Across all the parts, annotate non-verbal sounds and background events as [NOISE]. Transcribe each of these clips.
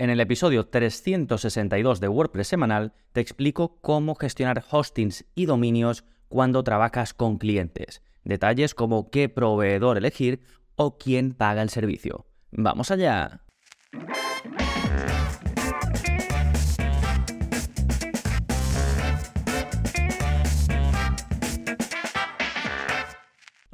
En el episodio 362 de WordPress semanal te explico cómo gestionar hostings y dominios cuando trabajas con clientes. Detalles como qué proveedor elegir o quién paga el servicio. ¡Vamos allá!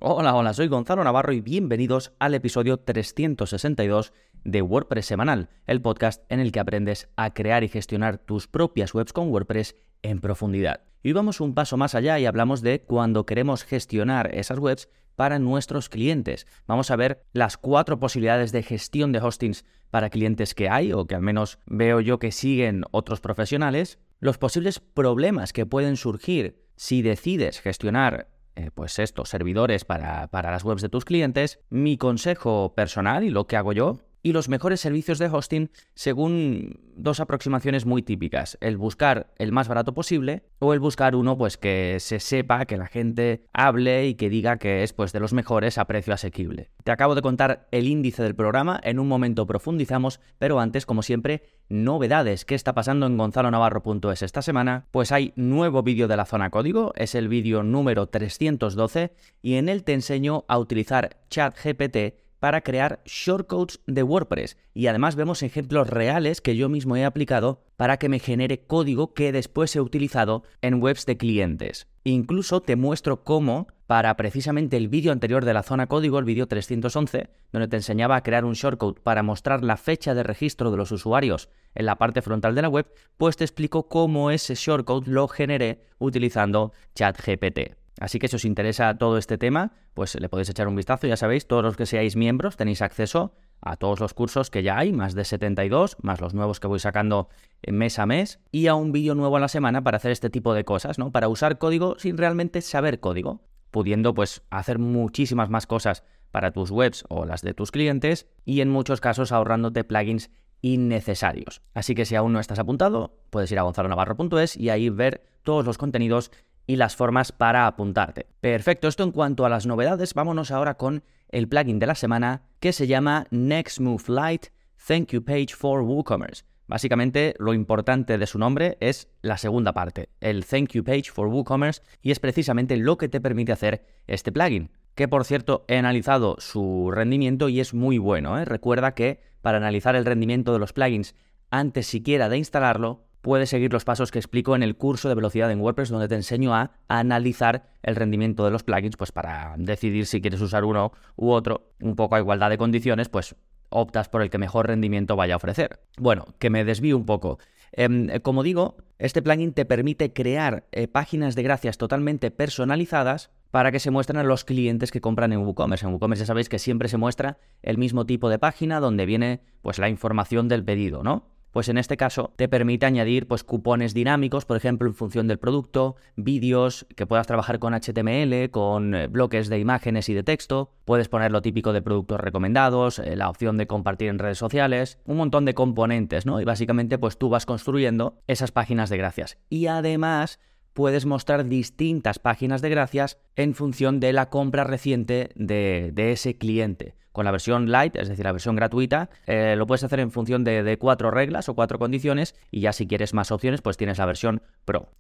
Hola, hola, soy Gonzalo Navarro y bienvenidos al episodio 362 de WordPress Semanal, el podcast en el que aprendes a crear y gestionar tus propias webs con WordPress en profundidad. Y vamos un paso más allá y hablamos de cuando queremos gestionar esas webs para nuestros clientes. Vamos a ver las cuatro posibilidades de gestión de hostings para clientes que hay o que al menos veo yo que siguen otros profesionales, los posibles problemas que pueden surgir si decides gestionar eh, pues estos servidores para, para las webs de tus clientes, mi consejo personal y lo que hago yo y los mejores servicios de hosting según dos aproximaciones muy típicas, el buscar el más barato posible o el buscar uno pues que se sepa, que la gente hable y que diga que es pues de los mejores a precio asequible. Te acabo de contar el índice del programa, en un momento profundizamos, pero antes como siempre, novedades, ¿qué está pasando en gonzalonavarro.es esta semana? Pues hay nuevo vídeo de la zona código, es el vídeo número 312 y en él te enseño a utilizar ChatGPT para crear shortcodes de WordPress y además vemos ejemplos reales que yo mismo he aplicado para que me genere código que después he utilizado en webs de clientes. Incluso te muestro cómo, para precisamente el vídeo anterior de la zona código, el vídeo 311, donde te enseñaba a crear un shortcode para mostrar la fecha de registro de los usuarios en la parte frontal de la web, pues te explico cómo ese shortcode lo generé utilizando ChatGPT. Así que si os interesa todo este tema, pues le podéis echar un vistazo. Ya sabéis, todos los que seáis miembros tenéis acceso a todos los cursos que ya hay, más de 72, más los nuevos que voy sacando mes a mes, y a un vídeo nuevo a la semana para hacer este tipo de cosas, ¿no? Para usar código sin realmente saber código, pudiendo pues hacer muchísimas más cosas para tus webs o las de tus clientes y en muchos casos ahorrándote plugins innecesarios. Así que si aún no estás apuntado, puedes ir a gonzalonavarro.es y ahí ver todos los contenidos y las formas para apuntarte. Perfecto, esto en cuanto a las novedades, vámonos ahora con el plugin de la semana que se llama Next Move Lite Thank You Page for WooCommerce. Básicamente lo importante de su nombre es la segunda parte, el Thank You Page for WooCommerce, y es precisamente lo que te permite hacer este plugin, que por cierto he analizado su rendimiento y es muy bueno. ¿eh? Recuerda que para analizar el rendimiento de los plugins antes siquiera de instalarlo, puedes seguir los pasos que explico en el curso de velocidad en WordPress, donde te enseño a analizar el rendimiento de los plugins, pues para decidir si quieres usar uno u otro, un poco a igualdad de condiciones, pues optas por el que mejor rendimiento vaya a ofrecer. Bueno, que me desvío un poco. Em, como digo, este plugin te permite crear eh, páginas de gracias totalmente personalizadas para que se muestren a los clientes que compran en WooCommerce. En WooCommerce ya sabéis que siempre se muestra el mismo tipo de página donde viene pues la información del pedido, ¿no? Pues en este caso te permite añadir pues cupones dinámicos, por ejemplo, en función del producto, vídeos, que puedas trabajar con HTML, con eh, bloques de imágenes y de texto, puedes poner lo típico de productos recomendados, eh, la opción de compartir en redes sociales, un montón de componentes, ¿no? Y básicamente pues tú vas construyendo esas páginas de gracias. Y además puedes mostrar distintas páginas de gracias en función de la compra reciente de, ese cliente. Con la versión light, es decir, la versión gratuita, eh, lo puedes hacer en función de, cuatro reglas o cuatro condiciones y ya si quieres más opciones, pues tienes la versión Pro.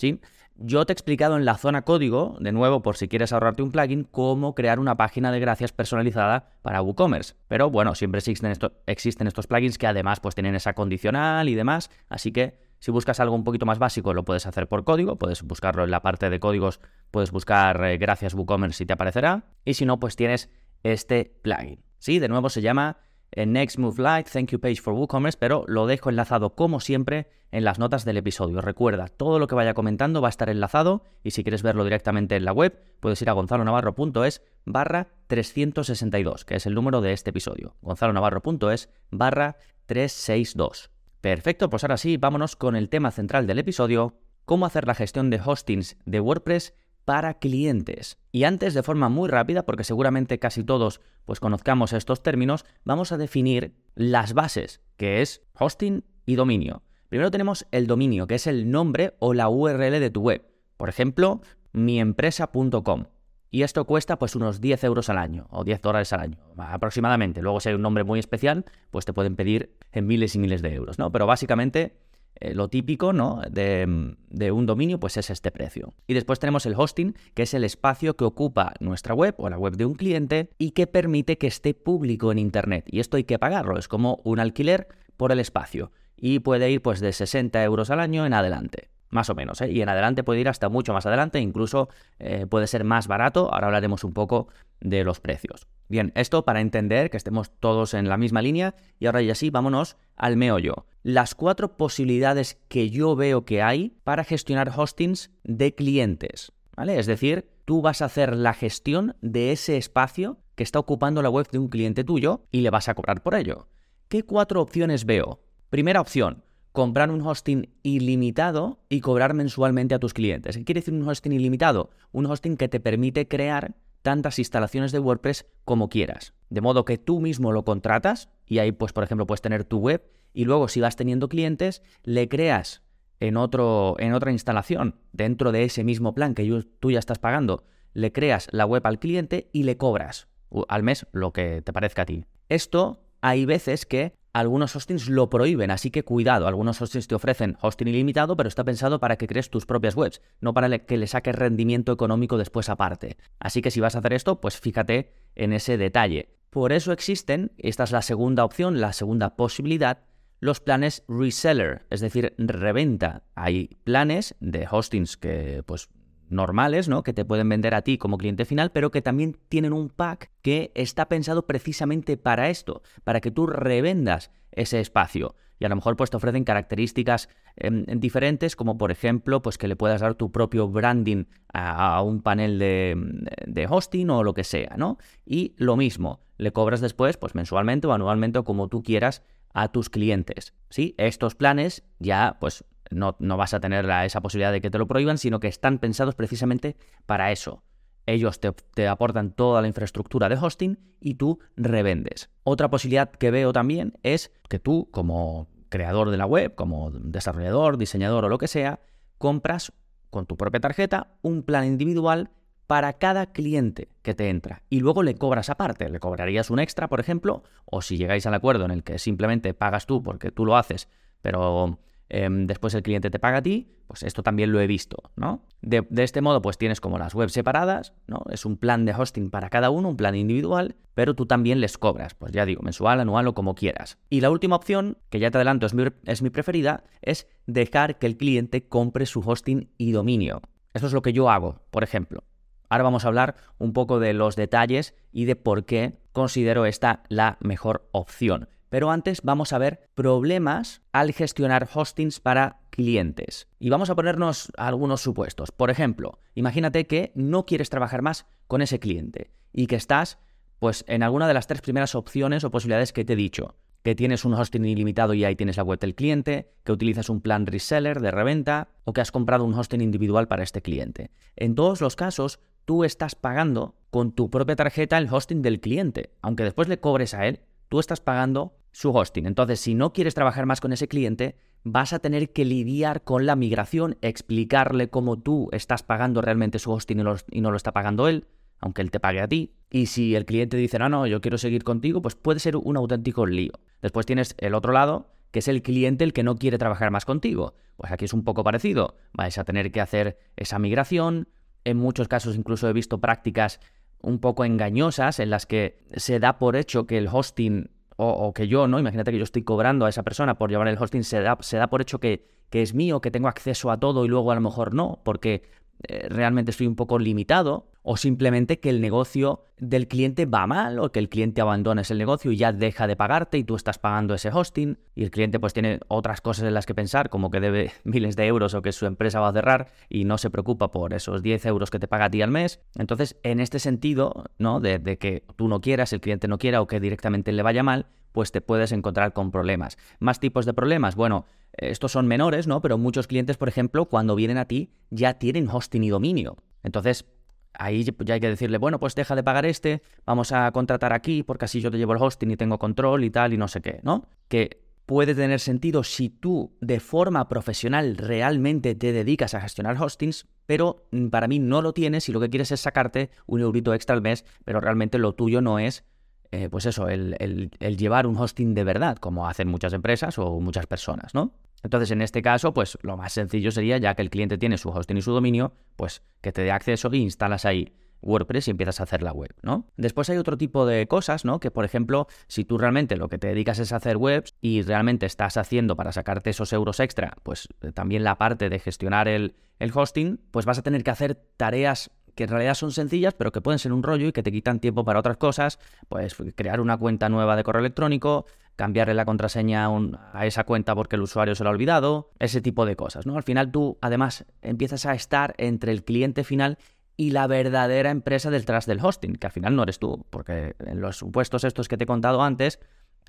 Yo te he explicado en la zona código, de nuevo, por si quieres ahorrarte un plugin, cómo crear una página de gracias personalizada para WooCommerce. Pero bueno, siempre existen, existen estos plugins que además pues tienen esa condicional y demás, así que si buscas algo un poquito más básico, lo puedes hacer por código, puedes buscarlo en la parte de códigos, puedes buscar eh, gracias WooCommerce y te aparecerá. Y si no, pues tienes este plugin. Sí, de nuevo se llama eh, Next Move Lite Thank You Page for WooCommerce, pero lo dejo enlazado como siempre en las notas del episodio. Recuerda, todo lo que vaya comentando va a estar enlazado y si quieres verlo directamente en la web, puedes ir a gonzalonavarro.es barra 362, que es el número de este episodio. gonzalonavarro.es barra 362. Perfecto, pues ahora sí, vámonos con el tema central del episodio, cómo hacer la gestión de hostings de WordPress para clientes. Y antes, de forma muy rápida, porque seguramente casi todos pues conozcamos estos términos, vamos a definir las bases, que es hosting y dominio. Primero tenemos el dominio, que es el nombre o la URL de tu web. Por ejemplo, miempresa.com. Y esto cuesta pues unos 10 euros al año o 10 dólares al año, aproximadamente. Luego si hay un nombre muy especial, pues te pueden pedir en miles y miles de euros, ¿no? Pero básicamente eh, lo típico ¿no? de, de, un dominio pues es este precio. Y después tenemos el hosting, que es el espacio que ocupa nuestra web o la web de un cliente y que permite que esté público en Internet. Y esto hay que pagarlo, es como un alquiler por el espacio. Y puede ir pues de 60 euros al año en adelante más o menos. ¿eh? Y en adelante puede ir hasta mucho más adelante, incluso eh, puede ser más barato. Ahora hablaremos un poco de los precios. Bien, esto para entender que estemos todos en la misma línea y ahora ya sí, vámonos al meollo. Las cuatro posibilidades que yo veo que hay para gestionar hostings de clientes. ¿Vale? Es decir, tú vas a hacer la gestión de ese espacio que está ocupando la web de un cliente tuyo y le vas a cobrar por ello. ¿Qué cuatro opciones veo? Primera opción, comprar un hosting ilimitado y cobrar mensualmente a tus clientes. ¿Qué quiere decir un hosting ilimitado? Un hosting que te permite crear tantas instalaciones de WordPress como quieras. De modo que tú mismo lo contratas y ahí pues por ejemplo puedes tener tu web y luego si vas teniendo clientes le creas en, otro, en otra instalación dentro de ese mismo plan que tú ya estás pagando, le creas la web al cliente y le cobras al mes lo que te parezca a ti. Esto hay veces que algunos hostings lo prohíben, así que cuidado, algunos hostings te ofrecen hosting ilimitado, pero está pensado para que crees tus propias webs, no para que le saques rendimiento económico después aparte. Así que si vas a hacer esto, pues fíjate en ese detalle. Por eso existen, esta es la segunda opción, la segunda posibilidad, los planes reseller, es decir, reventa. Hay planes de hostings que pues normales, ¿no? Que te pueden vender a ti como cliente final, pero que también tienen un pack que está pensado precisamente para esto, para que tú revendas ese espacio. Y a lo mejor pues te ofrecen características em, diferentes, como por ejemplo, pues que le puedas dar tu propio branding a, un panel de, hosting o lo que sea, ¿no? Y lo mismo, le cobras después, pues mensualmente o anualmente o como tú quieras a tus clientes. ¿Sí? Estos planes ya pues no, vas a tener esa posibilidad de que te lo prohíban, sino que están pensados precisamente para eso. Ellos te, te, aportan toda la infraestructura de hosting y tú revendes. Otra posibilidad que veo también es que tú, como creador de la web, como desarrollador, diseñador o lo que sea, compras con tu propia tarjeta un plan individual para cada cliente que te entra y luego le cobras aparte. Le cobrarías un extra, por ejemplo, o si llegáis al acuerdo en el que simplemente pagas tú porque tú lo haces, pero Em, después el cliente te paga a ti, pues esto también lo he visto, ¿no? De, este modo, pues tienes como las webs separadas, ¿no? Es un plan de hosting para cada uno, un plan individual, pero tú también les cobras, pues ya digo, mensual, anual o como quieras. Y la última opción, que ya te adelanto es mi, es mi preferida, es dejar que el cliente compre su hosting y dominio. Eso es lo que yo hago, por ejemplo. Ahora vamos a hablar un poco de los detalles y de por qué considero esta la mejor opción. Pero antes vamos a ver problemas al gestionar hostings para clientes. Y vamos a ponernos algunos supuestos. Por ejemplo, imagínate que no quieres trabajar más con ese cliente y que estás pues en alguna de las tres primeras opciones o posibilidades que te he dicho. Que tienes un hosting ilimitado y ahí tienes la web del cliente, que utilizas un plan reseller de reventa o que has comprado un hosting individual para este cliente. En todos los casos, tú estás pagando con tu propia tarjeta el hosting del cliente, aunque después le cobres a él, tú estás pagando su hosting. Entonces, si no quieres trabajar más con ese cliente, vas a tener que lidiar con la migración, explicarle cómo tú estás pagando realmente su hosting y, no lo está pagando él, aunque él te pague a ti. Y si el cliente dice, no, no, yo quiero seguir contigo, pues puede ser un auténtico lío. Después tienes el otro lado, que es el cliente el que no quiere trabajar más contigo. Pues aquí es un poco parecido. Vais a tener que hacer esa migración. En muchos casos incluso he visto prácticas un poco engañosas en las que se da por hecho que el hosting o, que yo, ¿no? Imagínate que yo estoy cobrando a esa persona por llevar el hosting, se da, se da por hecho que, que es mío, que tengo acceso a todo y luego a lo mejor no, porque eh, realmente estoy un poco limitado o simplemente que el negocio del cliente va mal o que el cliente abandona ese negocio y ya deja de pagarte y tú estás pagando ese hosting y el cliente pues tiene otras cosas en las que pensar como que debe [LAUGHS] miles de euros o que su empresa va a cerrar y no se preocupa por esos 10 euros que te paga a ti al mes. Entonces, en este sentido, ¿no? De, de que tú no quieras, el cliente no quiera o que directamente le vaya mal, pues te puedes encontrar con problemas. Más tipos de problemas, bueno, estos son menores, ¿no? Pero muchos clientes, por ejemplo, cuando vienen a ti ya tienen hosting y dominio. Entonces, ahí ya hay que decirle, bueno, pues deja de pagar este, vamos a contratar aquí porque así yo te llevo el hosting y tengo control y tal y no sé qué, ¿no? Que puede tener sentido si tú de forma profesional realmente te dedicas a gestionar hostings, pero para mí no lo tienes si lo que quieres es sacarte un eurito extra al mes, pero realmente lo tuyo no es, eh, pues eso, el, el, llevar un hosting de verdad, como hacen muchas empresas o muchas personas, ¿no? Entonces, en este caso, pues lo más sencillo sería, ya que el cliente tiene su hosting y su dominio, pues que te dé acceso y instalas ahí WordPress y empiezas a hacer la web, ¿no? Después hay otro tipo de cosas, ¿no? Que por ejemplo, si tú realmente lo que te dedicas es hacer webs y realmente estás haciendo para sacarte esos euros extra, pues eh, también la parte de gestionar el, el hosting, pues vas a tener que hacer tareas que en realidad son sencillas, pero que pueden ser un rollo y que te quitan tiempo para otras cosas, pues crear una cuenta nueva de correo electrónico, cambiarle la contraseña a, esa cuenta porque el usuario se lo ha olvidado, ese tipo de cosas, ¿no? Al final tú además empiezas a estar entre el cliente final y la verdadera empresa detrás del hosting, que al final no eres tú, porque en los supuestos estos que te he contado antes,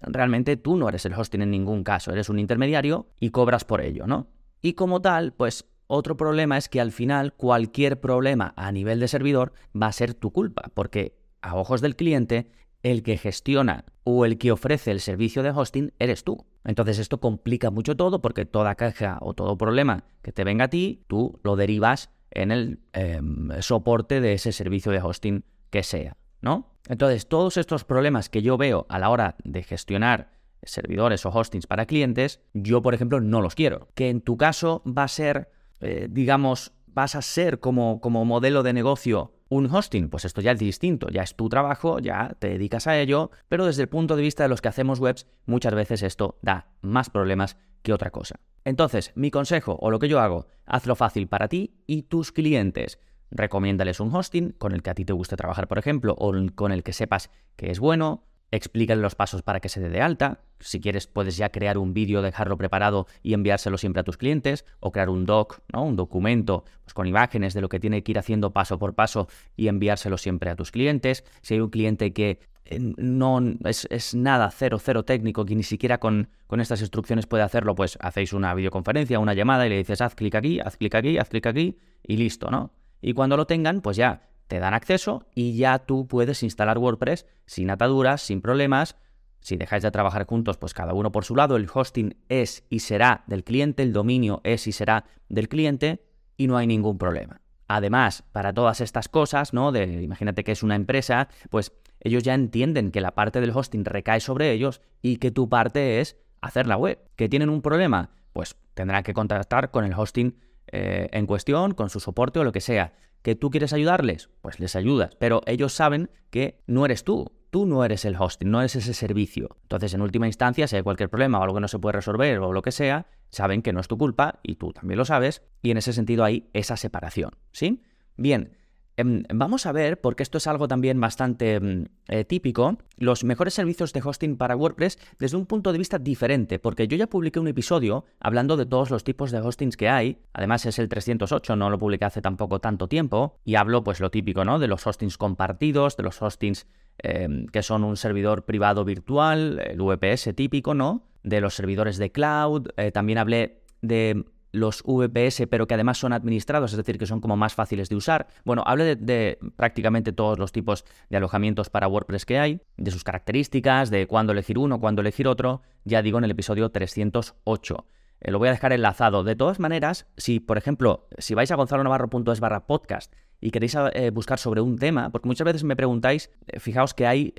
realmente tú no eres el hosting en ningún caso, eres un intermediario y cobras por ello, ¿no? Y como tal, pues otro problema es que al final cualquier problema a nivel de servidor va a ser tu culpa, porque a ojos del cliente, el que gestiona o el que ofrece el servicio de hosting eres tú. Entonces esto complica mucho todo porque toda caja o todo problema que te venga a ti, tú lo derivas en el em, soporte de ese servicio de hosting que sea, ¿no? Entonces, todos estos problemas que yo veo a la hora de gestionar servidores o hostings para clientes, yo, por ejemplo, no los quiero. Que en tu caso va a ser, eh, digamos, vas a ser como, como modelo de negocio un hosting, pues esto ya es distinto, ya es tu trabajo, ya te dedicas a ello, pero desde el punto de vista de los que hacemos webs, muchas veces esto da más problemas que otra cosa. Entonces, mi consejo o lo que yo hago, hazlo fácil para ti y tus clientes. Recomiéndales un hosting con el que a ti te guste trabajar, por ejemplo, o con el que sepas que es bueno, explícale los pasos para que se dé de alta. Si quieres, puedes ya crear un vídeo, dejarlo preparado y enviárselo siempre a tus clientes, o crear un doc, ¿no? un documento pues, con imágenes de lo que tiene que ir haciendo paso por paso y enviárselo siempre a tus clientes. Si hay un cliente que eh, no es, nada cero, cero técnico, que ni siquiera con, con, estas instrucciones puede hacerlo, pues hacéis una videoconferencia, una llamada y le dices haz clic aquí, haz clic aquí, haz clic aquí y listo, ¿no? Y cuando lo tengan, pues ya te dan acceso y ya tú puedes instalar WordPress sin ataduras, sin problemas. Si dejáis de trabajar juntos, pues cada uno por su lado, el hosting es y será del cliente, el dominio es y será del cliente y no hay ningún problema. Además, para todas estas cosas, ¿no? De, imagínate que es una empresa, pues ellos ya entienden que la parte del hosting recae sobre ellos y que tu parte es hacer la web. ¿Que tienen un problema? Pues tendrán que contactar con el hosting eh, en cuestión, con su soporte o lo que sea. ¿Que tú quieres ayudarles? Pues les ayudas, pero ellos saben que no eres tú. Tú no eres el hosting, no eres ese servicio. Entonces, en última instancia, si hay cualquier problema o algo que no se puede resolver o lo que sea, saben que no es tu culpa y tú también lo sabes, y en ese sentido hay esa separación. ¿Sí? Bien, vamos a ver, porque esto es algo también bastante em, eh, típico, los mejores servicios de hosting para WordPress desde un punto de vista diferente, porque yo ya publiqué un episodio hablando de todos los tipos de hostings que hay, además es el 308, no lo publiqué hace tampoco tanto tiempo, y hablo pues lo típico, ¿no? De los hostings compartidos, de los hostings em, que son un servidor privado virtual, el VPS típico, ¿no? De los servidores de cloud, eh, también hablé de los VPS, pero que además son administrados, es decir, que son como más fáciles de usar. Bueno, hable de, prácticamente todos los tipos de alojamientos para WordPress que hay, de sus características, de cuándo elegir uno, cuándo elegir otro, ya digo en el episodio 308. Eh, lo voy a dejar enlazado. De todas maneras, si por ejemplo, si vais a gonzalonavarro.es barra podcast y queréis eh, buscar sobre un tema, porque muchas veces me preguntáis, eh, fijaos que hay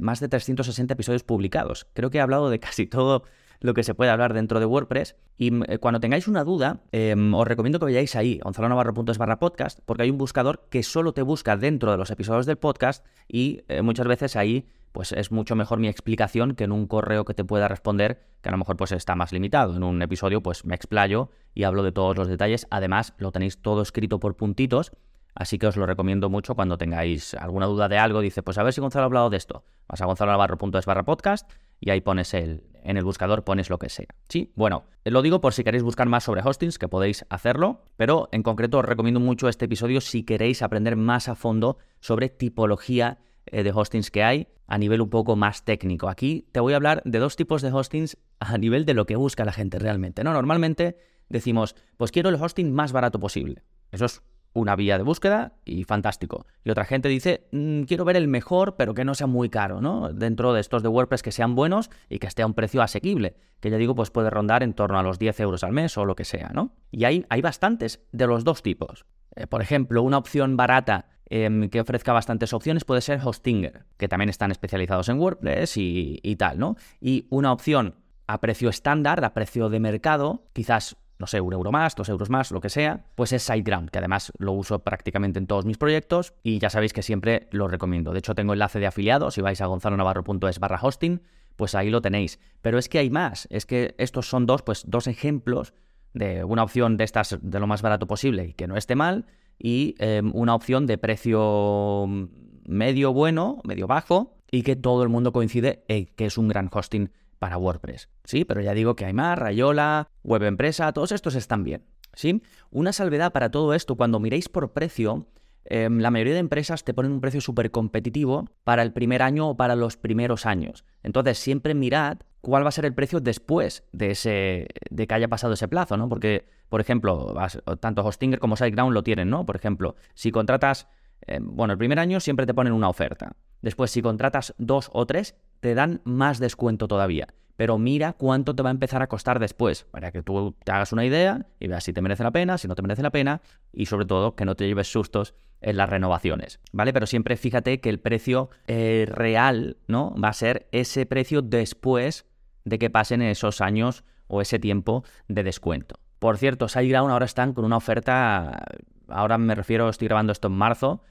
más de 360 episodios publicados. Creo que he hablado de casi todo lo que se puede hablar dentro de WordPress. Y mm, eh, cuando tengáis una duda, em, os recomiendo que vayáis ahí, gonzalonavarro.es barra podcast, porque hay un buscador que solo te busca dentro de los episodios del podcast y eh, muchas veces ahí pues es mucho mejor mi explicación que en un correo que te pueda responder, que a lo mejor pues está más limitado. En un episodio pues me explayo y hablo de todos los detalles. Además, lo tenéis todo escrito por puntitos, así que os lo recomiendo mucho cuando tengáis alguna duda de algo. Dice, pues a ver si Gonzalo ha hablado de esto. Vas a gonzalonavarro.es barra podcast y ahí pones el, en el buscador pones lo que sea. Sí, bueno, lo digo por si queréis buscar más sobre hostings, que podéis hacerlo, pero en concreto os recomiendo mucho este episodio si queréis aprender más a fondo sobre tipología eh, de hostings que hay a nivel un poco más técnico. Aquí te voy a hablar de dos tipos de hostings a nivel de lo que busca la gente realmente. ¿no? Normalmente decimos, pues quiero el hosting más barato posible. Eso es una vía de búsqueda y fantástico. Y otra gente dice, mm, quiero ver el mejor, pero que no sea muy caro, ¿no? Dentro de estos de WordPress que sean buenos y que esté a un precio asequible, que ya digo, pues puede rondar en torno a los 10 euros al mes o lo que sea, ¿no? Y hay, hay bastantes de los dos tipos. Eh, por ejemplo, una opción barata em, que ofrezca bastantes opciones puede ser Hostinger, que también están especializados en WordPress y, y tal, ¿no? Y una opción a precio estándar, a precio de mercado, quizás no sé, un euro más, dos euros más, lo que sea, pues es SiteGround, que además lo uso prácticamente en todos mis proyectos y ya sabéis que siempre lo recomiendo. De hecho, tengo enlace de afiliado, si vais a gonzalonavarro.es barra hosting, pues ahí lo tenéis. Pero es que hay más, es que estos son dos, pues dos ejemplos de una opción de estas de lo más barato posible y que no esté mal, y em, una opción de precio medio bueno, medio bajo, y que todo el mundo coincide en que es un gran hosting para WordPress. Sí, pero ya digo que hay más, Rayola, Web Empresa, todos estos están bien. ¿Sí? Una salvedad para todo esto, cuando miréis por precio, em, la mayoría de empresas te ponen un precio súper competitivo para el primer año o para los primeros años. Entonces, siempre mirad cuál va a ser el precio después de, ese, de que haya pasado ese plazo, ¿no? Porque, por ejemplo, tanto Hostinger como SiteGround lo tienen, ¿no? Por ejemplo, si contratas, em, bueno, el primer año siempre te ponen una oferta. Después, si contratas dos o tres, te dan más descuento todavía. Pero mira cuánto te va a empezar a costar después, para que tú te hagas una idea y veas si te merece la pena, si no te merece la pena, y sobre todo que no te lleves sustos en las renovaciones, ¿vale? Pero siempre fíjate que el precio eh, real, ¿no? Va a ser ese precio después de que pasen esos años o ese tiempo de descuento. Por cierto, SiteGround ahora están con una oferta, ahora me refiero, estoy grabando esto en marzo,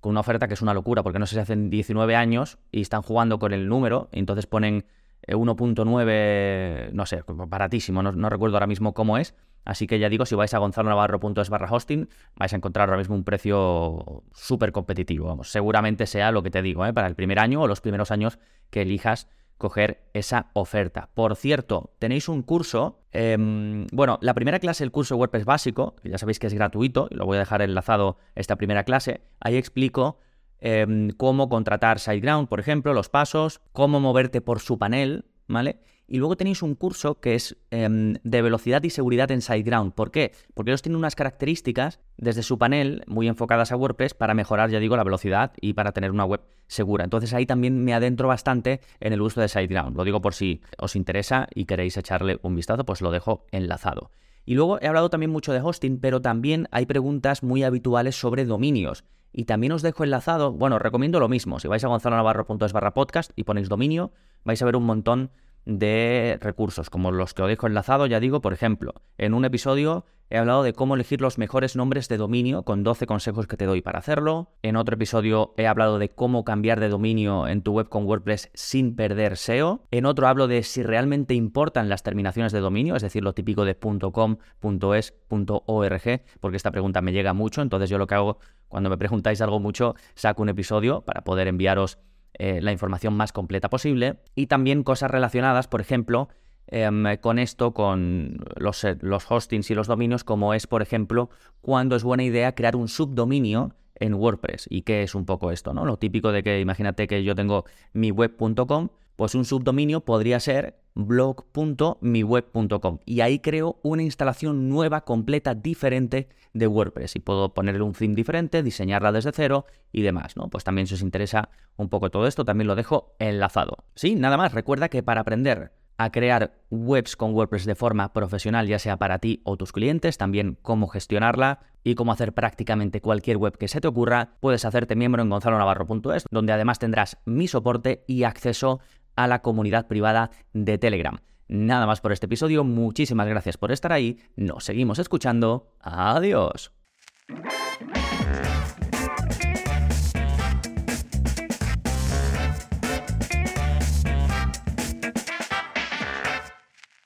con una oferta que es una locura, porque no sé si hacen 19 años y están jugando con el número, y entonces ponen 1.9, eh, no sé, baratísimo, no, recuerdo ahora mismo cómo es. Así que ya digo, si vais a gonzalonavarro.es barra hosting, vais a encontrar ahora mismo un precio súper competitivo. Vamos, seguramente sea lo que te digo, ¿eh? para el primer año o los primeros años que elijas coger esa oferta. Por cierto, tenéis un curso, em, bueno, la primera clase, el curso WordPress básico, que ya sabéis que es gratuito, y lo voy a dejar enlazado esta primera clase, ahí explico em, cómo contratar SiteGround, por ejemplo, los pasos, cómo moverte por su panel, ¿vale? Y luego tenéis un curso que es em, de velocidad y seguridad en SiteGround. ¿Por qué? Porque ellos tienen unas características desde su panel muy enfocadas a WordPress para mejorar, ya digo, la velocidad y para tener una web segura. Entonces ahí también me adentro bastante en el uso de SiteGround. Lo digo por si os interesa y queréis echarle un vistazo, pues lo dejo enlazado. Y luego he hablado también mucho de hosting, pero también hay preguntas muy habituales sobre dominios. Y también os dejo enlazado, bueno, recomiendo lo mismo. Si vais a gonzalonavarro.es barra podcast y ponéis dominio, vais a ver un montón de recursos, como los que os dejo enlazado, ya digo, por ejemplo, en un episodio he hablado de cómo elegir los mejores nombres de dominio con 12 consejos que te doy para hacerlo. En otro episodio he hablado de cómo cambiar de dominio en tu web con WordPress sin perder SEO. En otro hablo de si realmente importan las terminaciones de dominio, es decir, lo típico de .com, .es, .org, porque esta pregunta me llega mucho, entonces yo lo que hago cuando me preguntáis algo mucho, saco un episodio para poder enviaros eh, la información más completa posible y también cosas relacionadas, por ejemplo, em, con esto, con los, eh, los hostings y los dominios, como es, por ejemplo, cuando es buena idea crear un subdominio en WordPress. ¿Y qué es un poco esto? ¿no? Lo típico de que imagínate que yo tengo mi web.com pues un subdominio podría ser blog.miweb.com y ahí creo una instalación nueva, completa, diferente de WordPress y puedo ponerle un theme diferente, diseñarla desde cero y demás, ¿no? Pues también si os interesa un poco todo esto, también lo dejo enlazado. Sí, nada más, recuerda que para aprender a crear webs con WordPress de forma profesional, ya sea para ti o tus clientes, también cómo gestionarla y cómo hacer prácticamente cualquier web que se te ocurra, puedes hacerte miembro en gonzalonavarro.es, donde además tendrás mi soporte y acceso a la comunidad privada de Telegram. Nada más por este episodio, muchísimas gracias por estar ahí, nos seguimos escuchando, adiós.